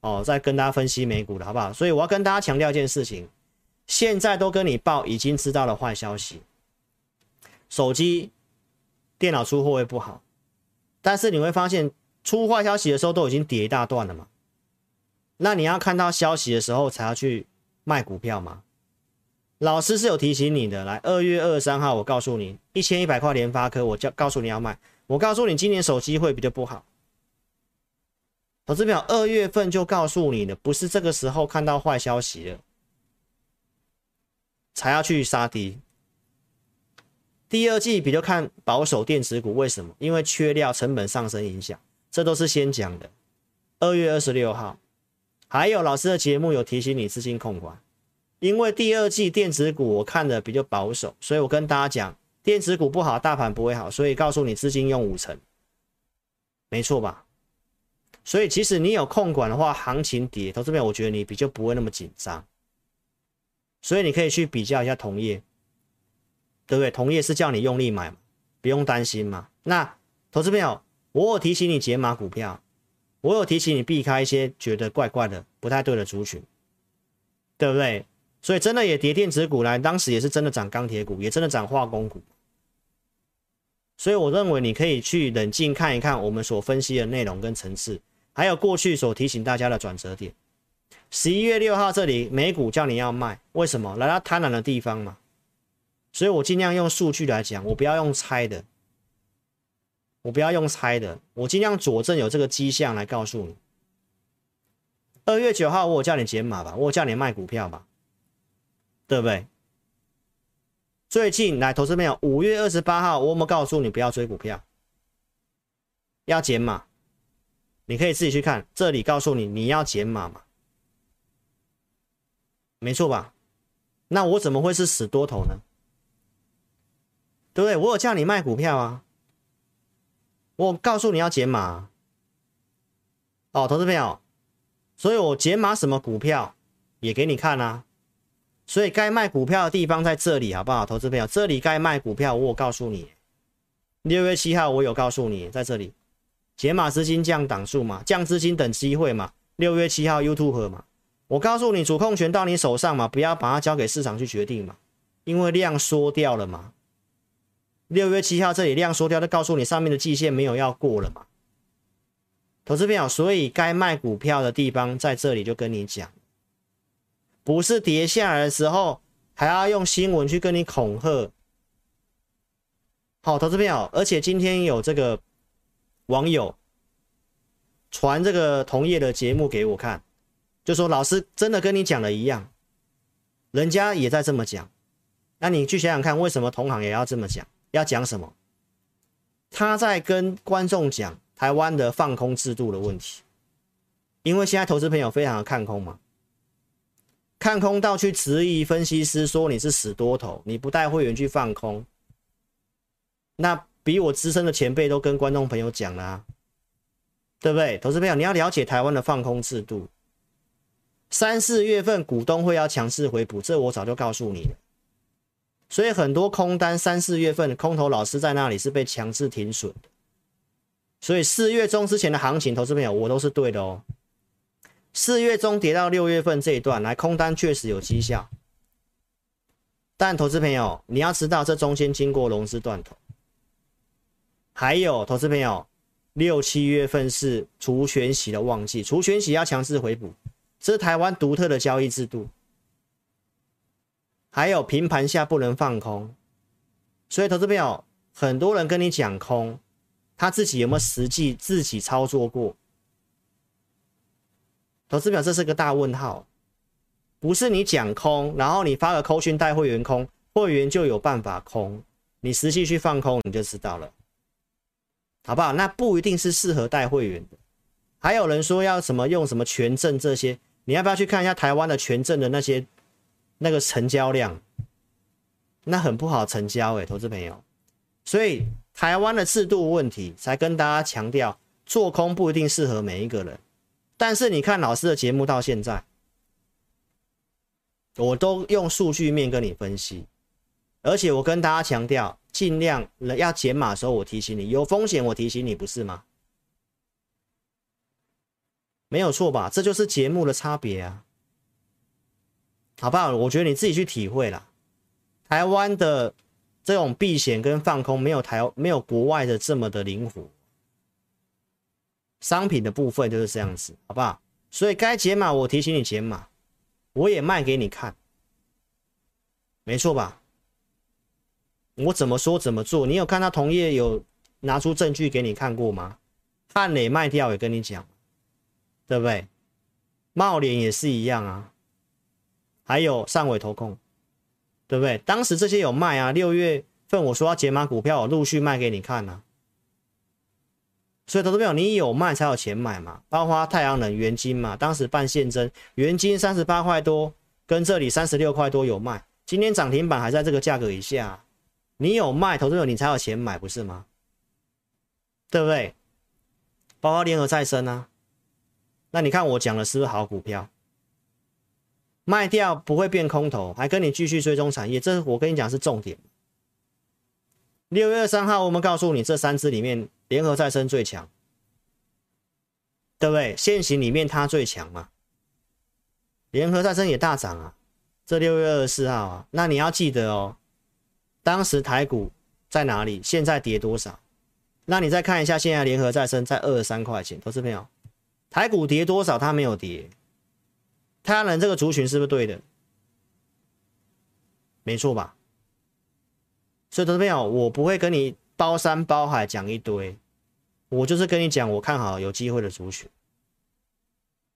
哦在跟大家分析美股的，好不好？所以我要跟大家强调一件事情，现在都跟你报已经知道了坏消息，手机、电脑出货会不好，但是你会发现。出坏消息的时候都已经跌一大段了嘛，那你要看到消息的时候才要去卖股票吗？老师是有提醒你的，来二月二十三号我告诉你一千一百块联发科，我叫告诉你要卖，我告诉你今年手机会比较不好。投资表二月份就告诉你的，不是这个时候看到坏消息了才要去杀低。第二季比较看保守电子股，为什么？因为缺料、成本上升影响。这都是先讲的。二月二十六号，还有老师的节目有提醒你资金控管，因为第二季电子股我看的比较保守，所以我跟大家讲，电子股不好，大盘不会好，所以告诉你资金用五成，没错吧？所以其实你有控管的话，行情跌，投资面我觉得你比较不会那么紧张。所以你可以去比较一下同业，对不对？同业是叫你用力买，不用担心嘛。那投资朋友，我有提醒你解码股票，我有提醒你避开一些觉得怪怪的、不太对的族群，对不对？所以真的也跌电子股来，当时也是真的涨钢铁股，也真的涨化工股。所以我认为你可以去冷静看一看我们所分析的内容跟层次，还有过去所提醒大家的转折点。十一月六号这里美股叫你要卖，为什么？来到贪婪的地方嘛。所以我尽量用数据来讲，我不要用猜的，我不要用猜的，我尽量佐证有这个迹象来告诉你。二月九号我有叫你减码吧，我有叫你卖股票吧，对不对？最近来投资朋友，五月二十八号我有没有告诉你不要追股票，要减码？你可以自己去看，这里告诉你你要减码嘛。没错吧？那我怎么会是死多头呢？对不对？我有叫你卖股票啊，我告诉你要减码。哦，投资朋友，所以我减码什么股票也给你看啊。所以该卖股票的地方在这里，好不好？投资朋友，这里该卖股票，我告诉你。六月七号我有告诉你，在这里解码资金降档数嘛，降资金等机会嘛。六月七号 YouTube 嘛。我告诉你，主控权到你手上嘛，不要把它交给市场去决定嘛，因为量缩掉了嘛。六月七号这里量缩掉，就告诉你上面的季线没有要过了嘛。投资朋友，所以该卖股票的地方在这里就跟你讲，不是跌下来的时候还要用新闻去跟你恐吓。好，投资朋友，而且今天有这个网友传这个同业的节目给我看。就说老师真的跟你讲的一样，人家也在这么讲，那你去想想看，为什么同行也要这么讲？要讲什么？他在跟观众讲台湾的放空制度的问题，因为现在投资朋友非常的看空嘛，看空到去质疑分析师说你是死多头，你不带会员去放空，那比我资深的前辈都跟观众朋友讲了啊，对不对？投资朋友，你要了解台湾的放空制度。三四月份股东会要强势回补，这我早就告诉你了。所以很多空单三四月份空头老师在那里是被强制停损。所以四月中之前的行情，投资朋友我都是对的哦。四月中跌到六月份这一段来空单确实有绩效，但投资朋友你要知道这中间经过融资断头，还有投资朋友六七月份是除权息的旺季，除权息要强制回补。这是台湾独特的交易制度，还有平盘下不能放空，所以投资朋友，很多人跟你讲空，他自己有没有实际自己操作过？投资朋友，这是个大问号，不是你讲空，然后你发个扣讯带会员空，会员就有办法空，你实际去放空你就知道了，好不好？那不一定是适合带会员的，还有人说要什么用什么权证这些。你要不要去看一下台湾的权证的那些那个成交量？那很不好成交诶，投资朋友。所以台湾的制度问题，才跟大家强调，做空不一定适合每一个人。但是你看老师的节目到现在，我都用数据面跟你分析，而且我跟大家强调，尽量要减码的时候，我提醒你有风险，我提醒你，不是吗？没有错吧？这就是节目的差别啊，好不好？我觉得你自己去体会啦。台湾的这种避险跟放空，没有台没有国外的这么的灵活。商品的部分就是这样子，好不好？所以该解码，我提醒你解码，我也卖给你看，没错吧？我怎么说怎么做？你有看到同业有拿出证据给你看过吗？汉磊卖掉也跟你讲。对不对？茂联也是一样啊，还有上尾投控，对不对？当时这些有卖啊，六月份我说要解码股票，我陆续卖给你看啊。所以投资朋友，你有卖才有钱买嘛，包括太阳能、元金嘛，当时办现增，元金三十八块多，跟这里三十六块多有卖，今天涨停板还在这个价格以下，你有卖，投资朋友你才有钱买，不是吗？对不对？包括联合再生啊。那你看我讲的是不是好股票？卖掉不会变空头，还跟你继续追踪产业，这我跟你讲是重点。六月二三号，我们告诉你，这三只里面联合再生最强，对不对？现行里面它最强嘛，联合再生也大涨啊。这六月二十四号啊，那你要记得哦，当时台股在哪里？现在跌多少？那你再看一下，现在联合再生在二十三块钱，投资朋友，台股跌多少？它没有跌。太阳能这个族群是不是对的？没错吧？所以，投资朋友，我不会跟你包山包海讲一堆，我就是跟你讲我看好有机会的族群，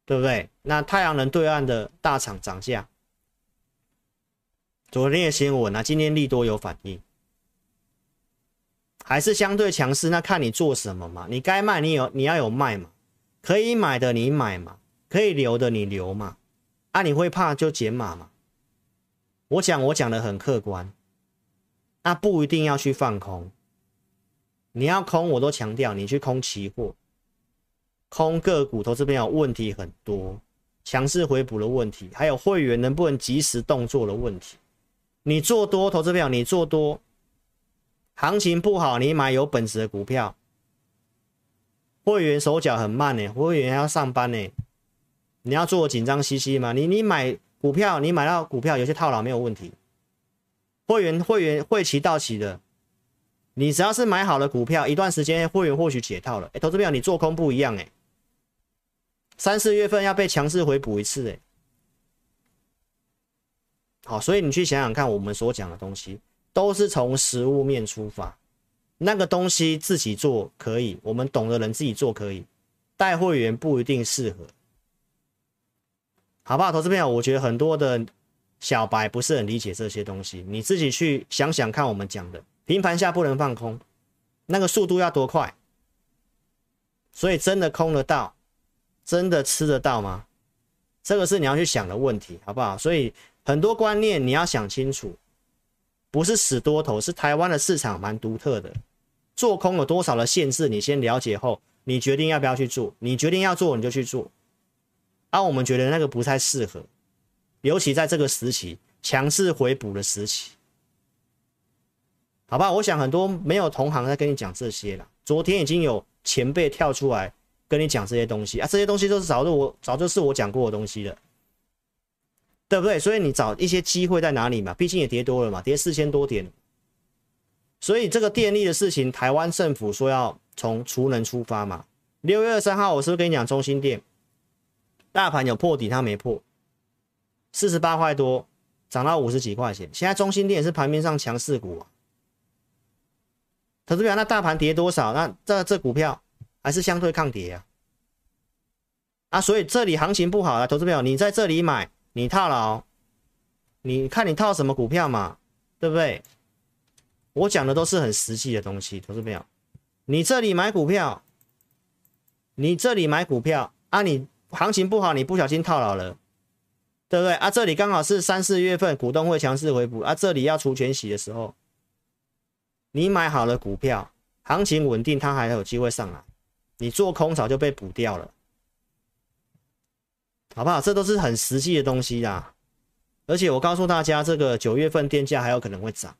对不对？那太阳能对岸的大厂涨价，昨天的新闻啊，今天利多有反应，还是相对强势。那看你做什么嘛？你该卖你有，你要有卖嘛？可以买的你买嘛？可以留的你留嘛？啊，你会怕就减码嘛？我讲我讲的很客观，那不一定要去放空。你要空，我都强调你去空期货，空个股投资朋友问题很多，强势回补的问题，还有会员能不能及时动作的问题。你做多投资朋友，你做多，行情不好，你买有本事的股票，会员手脚很慢呢，会员要上班呢。你要做紧张兮兮吗？你你买股票，你买到股票有些套牢没有问题。会员会员会期到期的，你只要是买好了股票，一段时间会员或许解套了。哎，投资票你做空不一样哎，三四月份要被强势回补一次哎。好，所以你去想想看，我们所讲的东西都是从实物面出发，那个东西自己做可以，我们懂的人自己做可以，带会员不一定适合。好不好，投资朋友？我觉得很多的小白不是很理解这些东西，你自己去想想看。我们讲的平盘下不能放空，那个速度要多快？所以真的空得到，真的吃得到吗？这个是你要去想的问题，好不好？所以很多观念你要想清楚，不是死多头，是台湾的市场蛮独特的，做空有多少的限制，你先了解后，你决定要不要去做，你决定要做你就去做。啊、我们觉得那个不太适合，尤其在这个时期强势回补的时期，好吧？我想很多没有同行在跟你讲这些了。昨天已经有前辈跳出来跟你讲这些东西啊，这些东西都是早就我早就是我讲过的东西了，对不对？所以你找一些机会在哪里嘛？毕竟也跌多了嘛，跌四千多点。所以这个电力的事情，台湾政府说要从储能出发嘛。六月二三号，我是不是跟你讲中心电？大盘有破底，它没破，四十八块多，涨到五十几块钱。现在中兴电也是盘面上强势股啊。投资表，那大盘跌多少？那这这股票还是相对抗跌啊。啊，所以这里行情不好啊，投资表，你在这里买，你套牢，你看你套什么股票嘛，对不对？我讲的都是很实际的东西，投资表，你这里买股票，你这里买股票啊，你。行情不好，你不小心套牢了，对不对啊？这里刚好是三四月份股东会强势回补啊，这里要除权息的时候，你买好了股票，行情稳定，它还有机会上来，你做空早就被补掉了，好不好？这都是很实际的东西啦。而且我告诉大家，这个九月份电价还有可能会涨，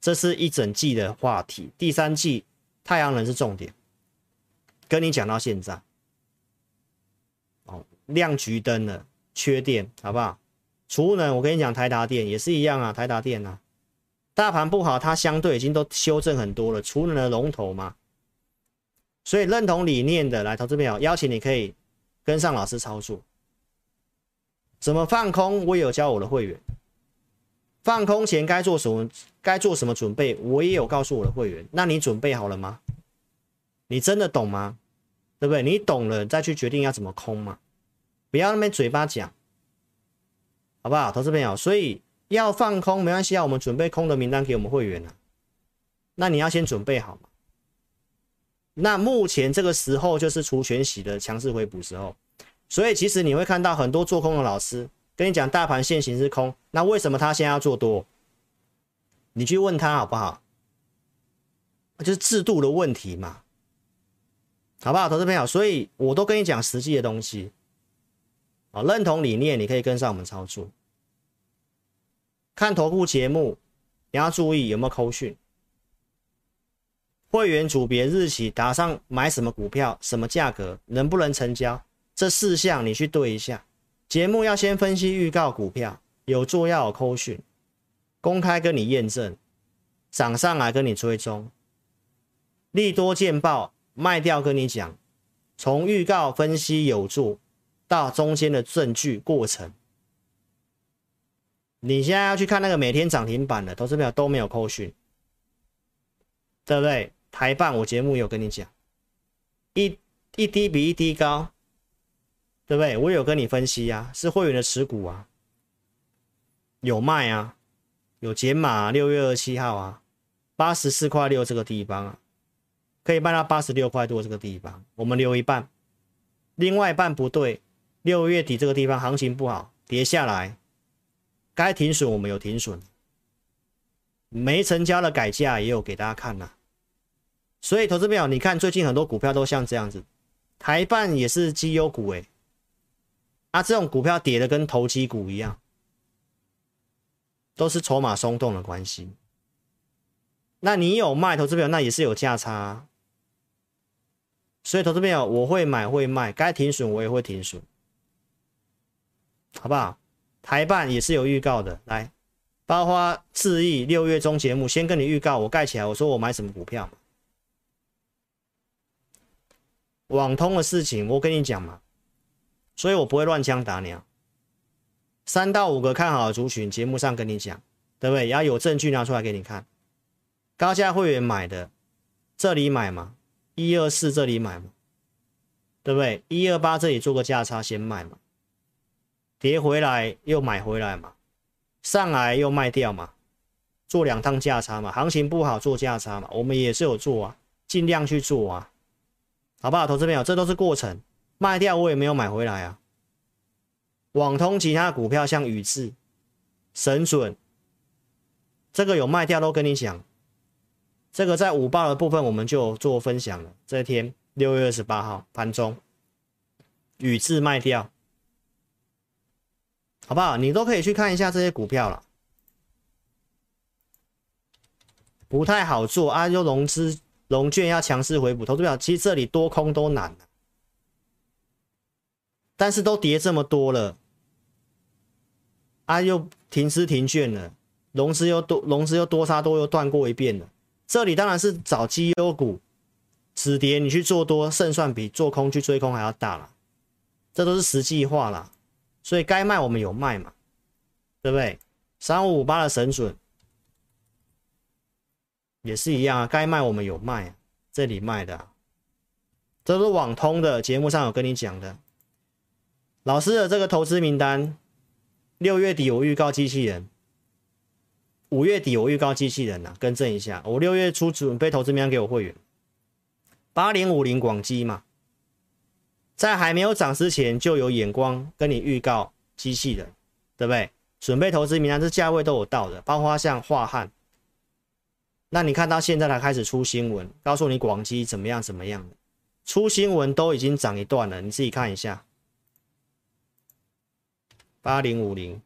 这是一整季的话题。第三季太阳能是重点，跟你讲到现在。亮橘灯了，缺电，好不好？储能，我跟你讲，台达电也是一样啊，台达电啊，大盘不好，它相对已经都修正很多了，储能的龙头嘛。所以认同理念的来投资朋友，邀请你可以跟上老师操作。怎么放空？我也有教我的会员，放空前该做什么？该做什么准备？我也有告诉我的会员。那你准备好了吗？你真的懂吗？对不对？你懂了再去决定要怎么空嘛。不要那边嘴巴讲，好不好，投资朋友？所以要放空没关系啊，我们准备空的名单给我们会员了。那你要先准备好嘛。那目前这个时候就是除权洗的强势回补时候，所以其实你会看到很多做空的老师跟你讲大盘现行是空，那为什么他现在要做多？你去问他好不好？就是制度的问题嘛，好不好，投资朋友？所以我都跟你讲实际的东西。啊，认同理念，你可以跟上我们操作。看投顾节目，你要注意有没有扣讯。会员组别日期打上买什么股票，什么价格，能不能成交，这四项你去对一下。节目要先分析预告股票，有做要有扣讯，公开跟你验证，涨上来跟你追踪，利多见报卖掉跟你讲，从预告分析有做到中间的证据过程。你现在要去看那个每天涨停板的，投资票都没有扣讯，对不对？台半我节目有跟你讲，一一低比一低高，对不对？我有跟你分析啊，是会员的持股啊，有卖啊，有减码啊，六月二十七号啊，八十四块六这个地方啊，可以卖到八十六块多这个地方，我们留一半，另外一半不对，六月底这个地方行情不好，跌下来，该停损我们有停损，没成交的改价也有给大家看呐、啊。所以，投资朋友，你看最近很多股票都像这样子，台半也是绩优股诶，啊，这种股票跌的跟投机股一样，都是筹码松动的关系。那你有卖，投资朋友，那也是有价差。所以，投资朋友，我会买会卖，该停损我也会停损，好不好？台办也是有预告的，来，包括智易六月中节目先跟你预告，我盖起来，我说我买什么股票。网通的事情，我跟你讲嘛，所以我不会乱枪打鸟。三到五个看好的族群，节目上跟你讲，对不对？要有证据拿出来给你看。高价会员买的，这里买嘛，一二四这里买嘛，对不对？一二八这里做个价差先卖嘛，跌回来又买回来嘛，上来又卖掉嘛，做两趟价差嘛，行情不好做价差嘛，我们也是有做啊，尽量去做啊。好不好，投资朋友，这都是过程，卖掉我也没有买回来啊。网通其他股票像宇智、神准，这个有卖掉都跟你讲，这个在五报的部分我们就做分享了。这天六月二十八号盘中，宇智卖掉，好不好？你都可以去看一下这些股票了，不太好做啊，又融资。融券要强势回补，投资表其实这里多空都难，但是都跌这么多了，啊又停资停券了，融资又多，融资又多杀多又断过一遍了，这里当然是找绩优股，止跌你去做多胜算比做空去追空还要大了，这都是实际话啦，所以该卖我们有卖嘛，对不对？三五五八的神准。也是一样啊，该卖我们有卖，这里卖的，啊，这是网通的节目上有跟你讲的。老师的这个投资名单，六月底我预告机器人，五月底我预告机器人啊，更正一下，我六月初准备投资名单给我会员，八零五零广基嘛，在还没有涨之前就有眼光跟你预告机器人，对不对？准备投资名单，这价位都有到的，包括像樺汉。那你看到现在才开始出新闻，告诉你广基怎么样怎么样的，出新闻都已经涨一段了，你自己看一下。八零五零，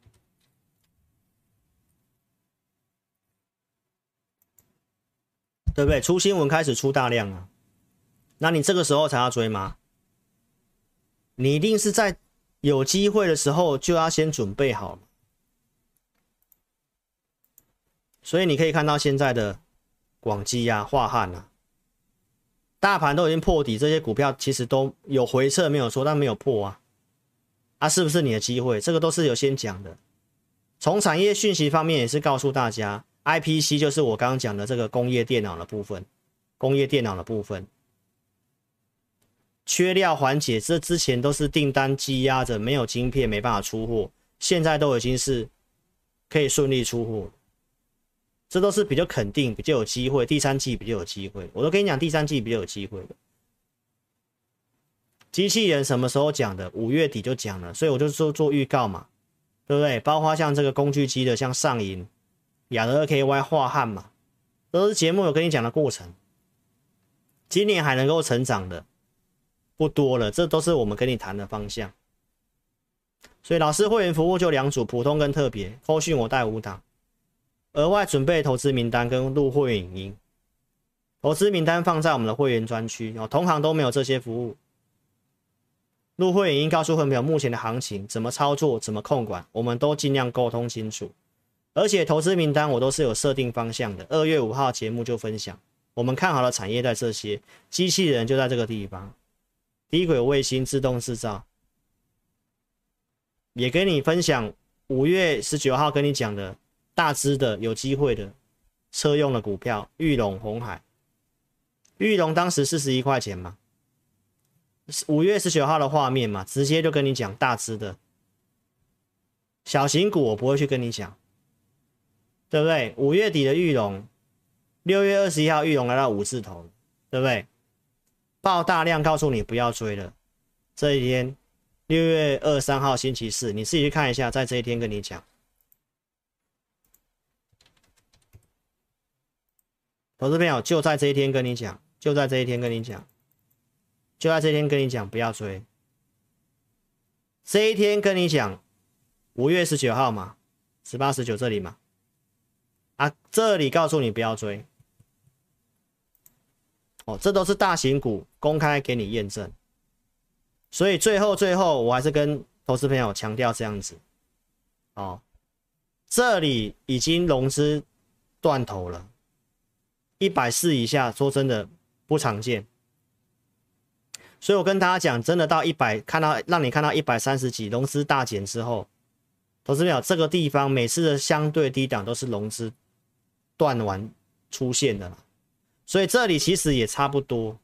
对不对？出新闻开始出大量了，那你这个时候才要追吗？你一定是在有机会的时候就要先准备好。所以你可以看到现在的。广基呀、啊、樺汉啊，大盘都已经破底，这些股票其实都有回撤，没有错，但没有破啊，啊，是不是你的机会？这个都是有先讲的。从产业讯息方面也是告诉大家，IPC 就是我刚刚讲的这个工业电脑的部分，工业电脑的部分缺料缓解，这之前都是订单积压着，没有晶片，没办法出货，现在都已经是可以顺利出货。这都是比较肯定、比较有机会，第三季比较有机会。我都跟你讲，第三季比较有机会。机器人什么时候讲的？五月底就讲了，所以我就做做预告嘛，对不对？包括像这个工具机的，像上银、亚德 KY、化汉嘛，都是节目有跟你讲的过程。今年还能够成长的不多了，这都是我们跟你谈的方向。所以老师会员服务就两组，普通跟特别。后续我带五档。额外准备投资名单跟入会员影音，投资名单放在我们的会员专区哦，同行都没有这些服务。入会员影音告诉会员朋友目前的行情怎么操作，怎么控管，我们都尽量沟通清楚。而且投资名单我都是有设定方向的。二月五号节目就分享，我们看好的产业在这些，机器人就在这个地方，低轨卫星、自动制造。也跟你分享五月十九号跟你讲的大支的有机会的车用的股票，玉龙红海。玉龙当时四十一块钱嘛，五月十九号的画面嘛，直接就跟你讲大支的小型股，我不会去跟你讲，对不对？五月底的玉龙，六月二十一号玉龙来到五字头，对不对？爆大量告诉你不要追了，这一天。六月二十三号星期四，你自己去看一下，在这一天跟你讲，投资朋友就在这一天跟你讲，就在这一天跟你讲，就在这一天跟你讲，不要追。这一天跟你讲，五月十九号嘛，十八、十九这里嘛，啊，这里告诉你不要追。哦，这都是大型股公开给你验证。所以最后最后，我还是跟投资朋友强调这样子，哦，这里已经融资断头了，一百四以下，说真的不常见。所以我跟大家讲，真的到一百，看到让你看到一百三十几，融资大减之后，投资朋友这个地方每次的相对低档都是融资断完出现的，所以这里其实也差不多。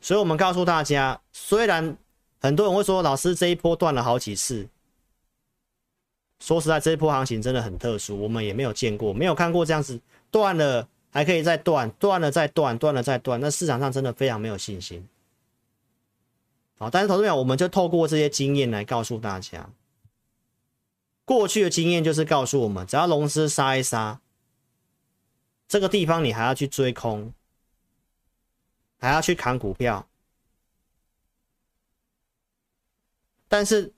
所以我们告诉大家，虽然很多人会说老师这一波断了好几次，说实在，这一波行情真的很特殊，我们也没有见过，没有看过这样子断了还可以再断，断了再断，断了再断，那市场上真的非常没有信心。好，但是投资者，我们就透过这些经验来告诉大家，过去的经验就是告诉我们，只要融资杀一杀，这个地方你还要去追空。还要去砍股票，但是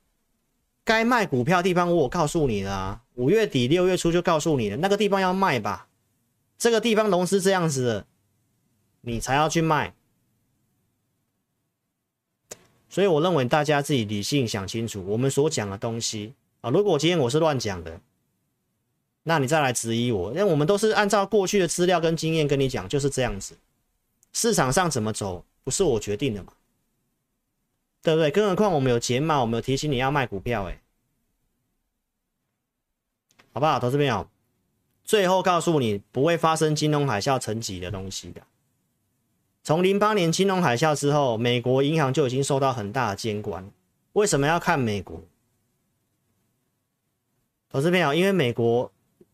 该卖股票地方我告诉你了啊，五月底六月初就告诉你了，那个地方要卖吧，这个地方龙是这样子的，你才要去卖。所以我认为大家自己理性想清楚，我们所讲的东西啊，如果今天我是乱讲的，那你再来质疑我，因为我们都是按照过去的资料跟经验跟你讲，就是这样子。市场上怎么走不是我决定的嘛，对不对？更何况我们有减码，我们有提醒你要卖股票，哎，好不好？投资朋友，最后告诉你不会发生金融海啸层级的东西的。从零八年金融海啸之后，美国银行就已经受到很大的监管。为什么要看美国？投资朋友，因为美国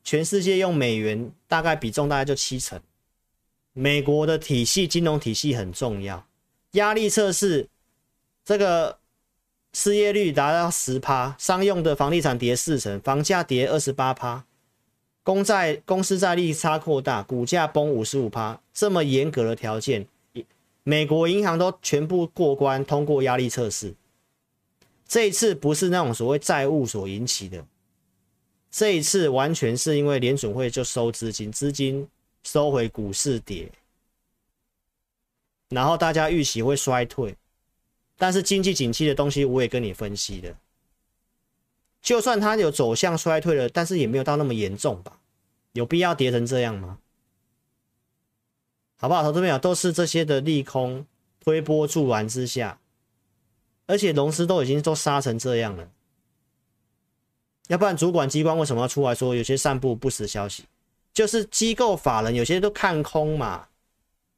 全世界用美元大概比重大概就七成。美国的体系，金融体系很重要，压力测试，这个失业率达到十趴，商用的房地产跌四成，房价跌二十八趴，公债公司债利差扩大，股价崩五十五趴，这么严格的条件，美国银行都全部过关通过压力测试，这一次不是那种所谓债务所引起的，这一次完全是因为联准会就收资金，资金。收回股市跌，然后大家预期会衰退，但是经济景气的东西我也跟你分析的，就算它有走向衰退了，但是也没有到那么严重吧？有必要跌成这样吗？好不好？投资朋友都是这些的利空推波助澜之下，而且融资都已经都杀成这样了，要不然主管机关为什么要出来说有些散布不实消息？就是机构法人有些都看空嘛，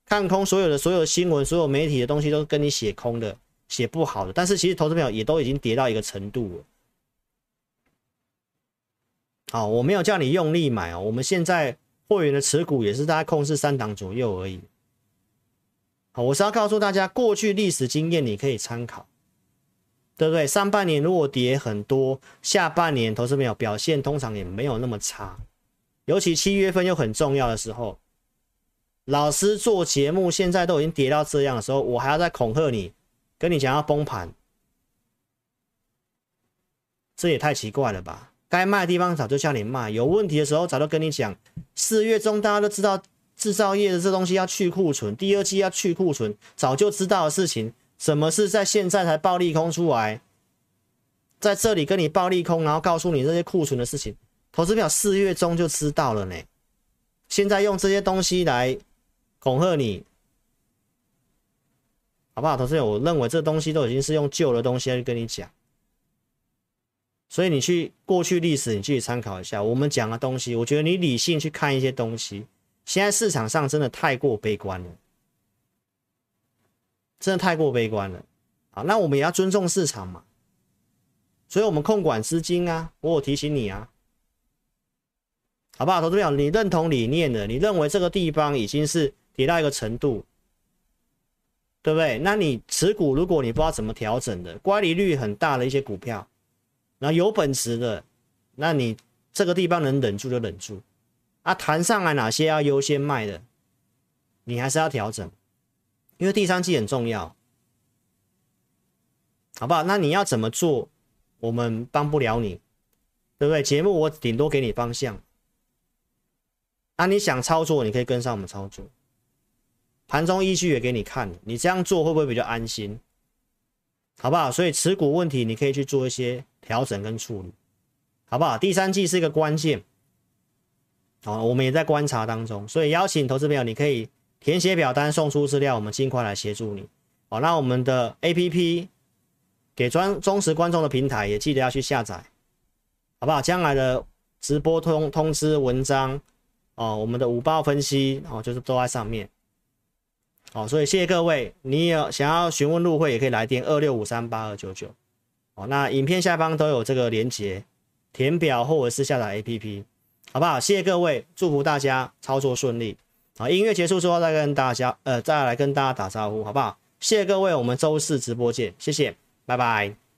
看空所有的所有新闻，所有媒体的东西都跟你写空的，写不好的。但是其实投资朋友也都已经跌到一个程度了。好，我没有叫你用力买哦，我们现在会员的持股也是大概控制三档左右而已。好，我是要告诉大家，过去历史经验你可以参考，对不对？上半年如果跌很多，下半年投资没有表现通常也没有那么差。尤其七月份又很重要的时候，老师做节目现在都已经跌到这样的时候，我还要再恐吓你，跟你讲要崩盘，这也太奇怪了吧？该卖的地方早就叫你卖，有问题的时候早就跟你讲。四月中大家都知道制造业的这东西要去库存，第二季要去库存，早就知道的事情，什么是在现在才暴利空出来，在这里跟你暴利空，然后告诉你这些库存的事情，投资表四月中就知道了呢。现在用这些东西来恐吓你，好不好？投资表，我认为这东西都已经是用旧的东西来跟你讲。所以你去过去历史，你去参考一下我们讲的东西。我觉得你理性去看一些东西，现在市场上真的太过悲观了，真的太过悲观了。好，那我们也要尊重市场嘛。所以我们控管资金啊，我有提醒你啊，好不好？投资者，你认同理念的，你认为这个地方已经是跌到一个程度，对不对？那你持股，如果你不知道怎么调整的，乖离率很大的一些股票。那有本事的，那你这个地方能忍住就忍住啊！谈上来哪些要优先卖的，你还是要调整，因为第三季很重要，好不好？那你要怎么做，我们帮不了你，对不对？节目我顶多给你方向，那你想操作，你可以跟上我们操作，盘中依据也给你看，你这样做会不会比较安心？好不好？所以持股问题，你可以去做一些调整跟处理，好不好？第三季是一个关键，好，我们也在观察当中，所以邀请投资朋友，你可以填写表单，送出资料，我们尽快来协助你。好，那我们的 APP 给专忠实观众的平台也记得要去下载，好不好？将来的直播通通知文章，哦，我们的五报分析，哦，就是都在上面。哦，所以谢谢各位。你有想要询问入会，也可以来电二六五三八二九九。哦，那影片下方都有这个连结，填表或者是下载 APP，好不好？谢谢各位，祝福大家操作顺利。好，音乐结束之后再跟大家，呃，再来跟大家打招呼，好不好？谢谢各位，我们周四直播见，谢谢，拜拜。